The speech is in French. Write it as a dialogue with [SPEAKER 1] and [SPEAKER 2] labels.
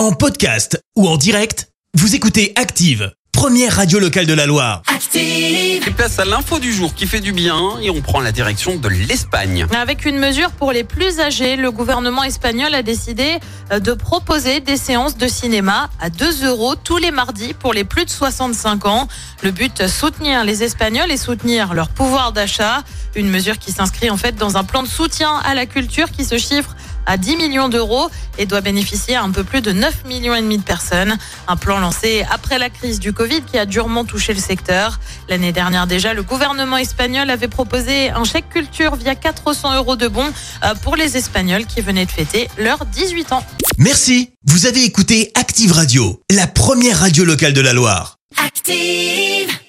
[SPEAKER 1] En podcast ou en direct, vous écoutez Active, première radio locale de la Loire.
[SPEAKER 2] Et place à l'info du jour qui fait du bien et on prend la direction de l'Espagne.
[SPEAKER 3] Avec une mesure pour les plus âgés, le gouvernement espagnol a décidé euh, de proposer des séances de cinéma à 2 euros tous les mardis pour les plus de 65 ans. Le but, soutenir les Espagnols et soutenir leur pouvoir d'achat. Une mesure qui s'inscrit en fait dans un plan de soutien à la culture qui se chiffre à 10 millions d'euros et doit bénéficier à un peu plus de 9 millions et demi de personnes. Un plan lancé après la crise du Covid qui a durement touché le secteur. L'année dernière déjà, le gouvernement espagnol avait proposé un chèque culture via 400 euros de bons euh, pour les Espagnols qui venaient de fêter leurs 18 ans.
[SPEAKER 1] Merci, vous avez écouté Active Radio, la première radio locale de la Loire.
[SPEAKER 4] Active.